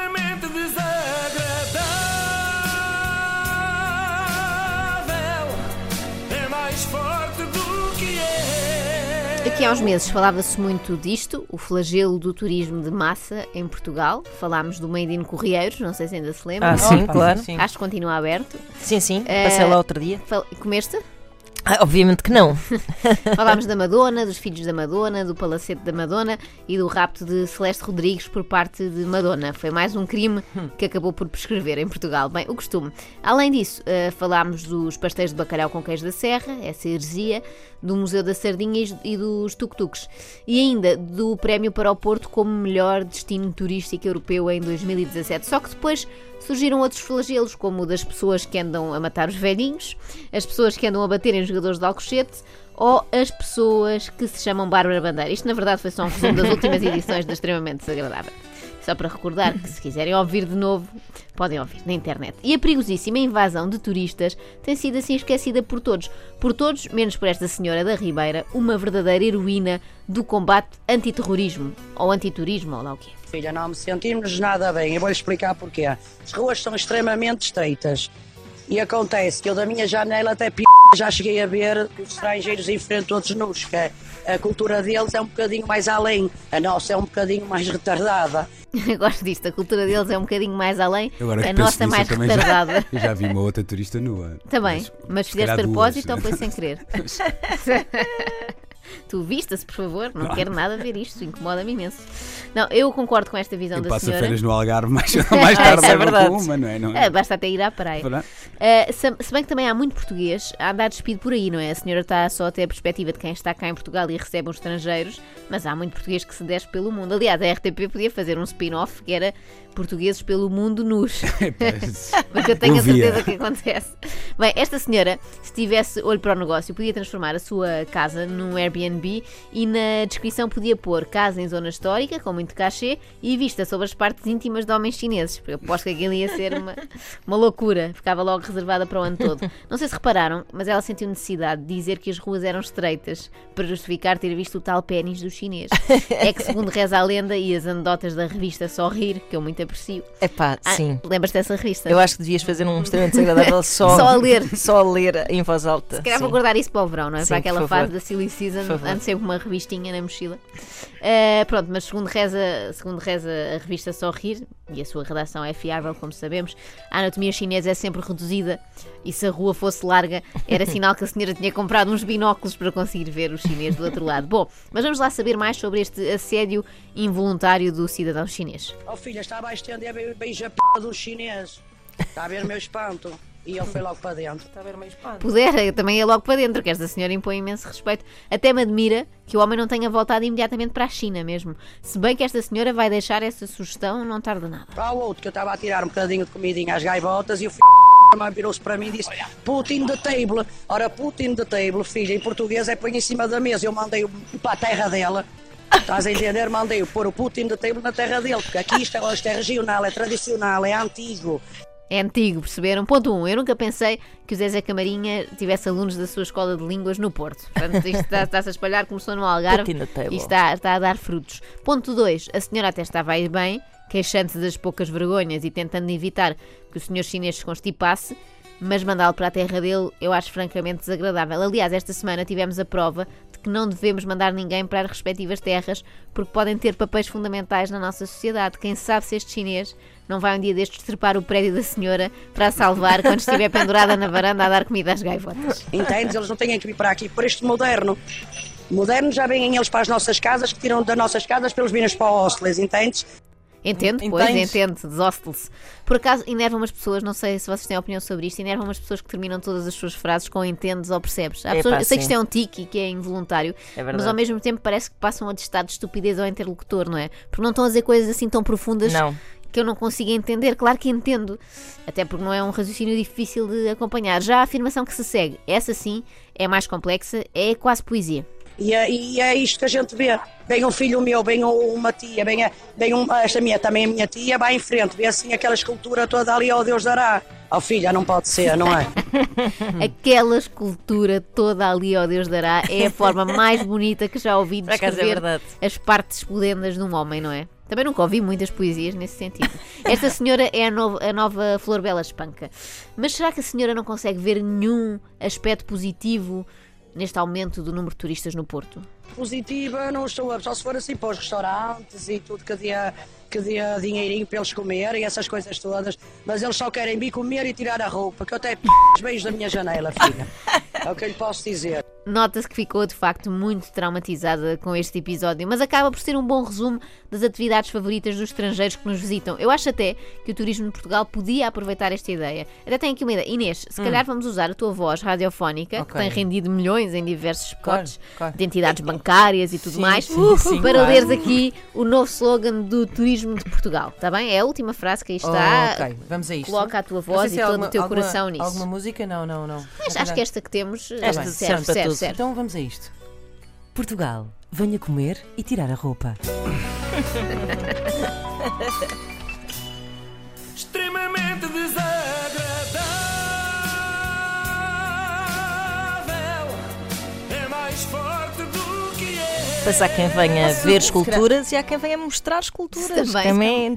extremamente desagradável. É mais forte do que é. Aqui há uns meses falava-se muito disto, o flagelo do turismo de massa em Portugal. Falámos do Made in Correieiros, não sei se ainda se lembra. Ah, sim, Opa, claro. sim. Acho que continua aberto. Sim, sim. Eh, Passei lá outro dia. Comeste? Ah, obviamente que não. Falámos da Madonna, dos filhos da Madonna, do palacete da Madonna e do rapto de Celeste Rodrigues por parte de Madonna. Foi mais um crime que acabou por prescrever em Portugal. Bem, o costume. Além disso, eh, falámos dos pastéis de bacalhau com queijo da Serra, essa heresia, do Museu da Sardinha e- dos tuk-tuks. E ainda do prémio para o Porto como melhor destino turístico europeu em 2017. Só que depois surgiram outros flagelos, como o das pessoas que andam a matar os velhinhos, as pessoas que andam a os jogadores de Alcochete ou as pessoas que se chamam Bárbara Bandeira. Isto, na verdade, foi só um resumo das últimas edições da Extremamente Desagradável. Só para recordar que, se quiserem ouvir de novo, podem ouvir na internet. E a perigosíssima invasão de turistas tem sido assim esquecida por todos. Por todos, menos por esta senhora da Ribeira, uma verdadeira heroína do combate antiterrorismo, ou antiturismo, ou lá o quê. Filha, não me sentimos nada bem. Eu vou-lhe explicar porquê. As ruas são extremamente estreitas. E acontece que eu da minha janela até p... já cheguei a ver que os estrangeiros em frente todos nus, que a- a cultura deles é um bocadinho mais além, a nossa é um bocadinho mais retardada. Gosto disto, a cultura deles é um bocadinho mais além, Agora a nossa nisso, mais eu já- retardada. Eu já vi uma outra turista nua. Também, mas, se fizeste propósito duas, ou foi sem querer? tu vista-se, por favor, não quero nada ver isto, incomoda-me imenso. Não, eu concordo com esta visão Quem da passa senhora. férias no Algarve mais, mais tarde Isso é verdade. com uma, não é? Não é? Ah, basta até ir à praia. Ah, se, se bem que também há muito português a andar despido por aí, não é? A senhora está só a ter a perspectiva de quem está cá em Portugal e recebe os estrangeiros, mas há muito português que se desce pelo mundo. Aliás, a RTP podia fazer um spin-off que era Portugueses pelo Mundo Nus. Mas eu tenho a Ouvia. certeza que acontece. Bem, esta senhora, se tivesse olho para o negócio, podia transformar a sua casa num Airbnb e na descrição podia pôr casa em zona histórica, com muito cachê, e vista sobre as partes íntimas de homens chineses. Porque eu aposto que aquilo ia ser uma, uma loucura. Ficava logo reservada para o ano todo. Não sei se repararam, mas ela sentiu necessidade de dizer que as ruas eram estreitas para justificar ter visto o tal pênis do chinês. É que, segundo reza a lenda e as anedotas da revista Sorrir, que eu muito aprecio. Epá, Ah, sim. Lembras dessa revista? Eu acho que devias fazer um extremamente desagradável só, Só a ler. Só a ler em voz alta. Se calhar sim. vou guardar isso para o verão, não é? Sim, para aquela fase da Silly Season, favor. ando sempre uma revistinha na mochila. Eh, pronto, mas segundo reza, segundo reza a revista Sorrir, e a sua redação é fiável, como sabemos, a anatomia chinesa é sempre reduzida e se a rua fosse larga, era sinal que a senhora tinha comprado uns binóculos para conseguir ver os chineses do outro lado. Bom, mas vamos lá saber mais sobre este assédio involuntário do cidadão chinês. Oh filha, estava a estender bem, bem a p do chinês. Está a ver o meu espanto. E ele foi logo para dentro. Está a ver meio espanto. Pudera, eu também ia logo para dentro, que esta senhora impõe imenso respeito. Até me admira que o homem não tenha voltado imediatamente para a China mesmo. Se bem que esta senhora vai deixar essa sugestão, não tarda nada. Para o outro, que eu estava a tirar um bocadinho de comidinha às gaivotas e o filho também virou-se para mim e disse Putin the table. Ora, Putin the table, filha, em português é põe em cima da mesa. Eu mandei-o para a terra dela. Estás a entender? Mandei-o pôr o Putin the table na terra dele, porque aqui isto é, isto é regional, é tradicional, é antigo. É antigo, perceberam? Ponto 1. Um, eu nunca pensei que o Zezé Camarinha tivesse alunos da sua escola de línguas no Porto. Portanto, isto está- está-se a espalhar, começou no Algarve e está, está a dar frutos. Ponto 2. A senhora até estava a ir bem, queixando-se das poucas vergonhas e tentando evitar que o senhor chinês se constipasse, mas mandá-lo para a terra dele eu acho francamente desagradável. Aliás, esta semana tivemos a prova de que não devemos mandar ninguém para as respectivas terras porque podem ter papéis fundamentais na nossa sociedade. Quem sabe se este chinês não vai um dia destes trepar o prédio da senhora para a salvar quando estiver pendurada na varanda a dar comida às gaivotas. Entendes? Eles não têm que vir para aqui por este moderno. Moderno já vêm eles para as nossas casas, que tiram das nossas casas pelos vinhos para hostels, entendes? Entende? Pois, Entendes? entende, desostle-se. Por acaso, enervam as pessoas, não sei se vocês têm opinião sobre isto, enervam as pessoas que terminam todas as suas frases com entendes ou percebes. Há Epá, pessoas, eu sei que sim. isto é um tique e que é involuntário, É mas ao mesmo tempo parece que passam a testar de estupidez ao interlocutor, não é? Porque não estão a dizer coisas assim tão profundas Não. que eu não consigo entender. Claro que entendo, até porque não é um raciocínio difícil de acompanhar. Já a afirmação que se segue, essa sim, é mais complexa, é quase poesia. E é, e é isto que a gente vê. Vem um filho meu, vem um- uma tia, vem, a- vem um, esta minha também, a minha tia, vai em frente, vê assim aquela escultura toda ali, ó Deus dará. Ó filha, não pode ser, não é? Aquela escultura toda ali, ó Deus dará, é a forma mais bonita que já ouvi é descrever verdade. as partes espulendas de um homem, não é? Também nunca ouvi muitas poesias nesse sentido. Esta senhora é a, nova- a nova Flor Bela Espanca. Mas será que a senhora não consegue ver nenhum aspecto positivo neste aumento do número de turistas no Porto? Positiva, não estou a. Só se for assim para os restaurantes e tudo que dia, que dia dinheirinho para eles comerem, essas coisas todas. Mas eles só querem vir comer e tirar a roupa, que eu até p os beijos da minha janela, filha. É o que eu lhe posso dizer. Nota-se que ficou de facto muito traumatizada com este episódio, mas acaba por ser um bom resumo das atividades favoritas dos estrangeiros que nos visitam. Eu acho até que o turismo de Portugal podia aproveitar esta ideia. Até tenho aqui uma ideia. Inês, se calhar vamos usar a tua voz radiofónica, que Hum. Ok. tem rendido milhões em diversos Claro, spots claro. de entidades bancárias e tudo Sim, mais, sim, sim, para claro. leres aqui o novo slogan do turismo de Portugal. Está bem? É a última frase que aí está. ok, vamos a isto. Coloca a tua voz e é todo alguma- o teu alguma- coração nisso. Alguma música? Não, não, não. Mas acho que esta que temos Esta serve, serve serve, tudo. serve. Então vamos a isto. Portugal, venha comer e tirar a roupa. extremamente desagradável. É mais forte do que é. Mas há quem venha ver esculturas e há quem venha mostrar esculturas. Também, Também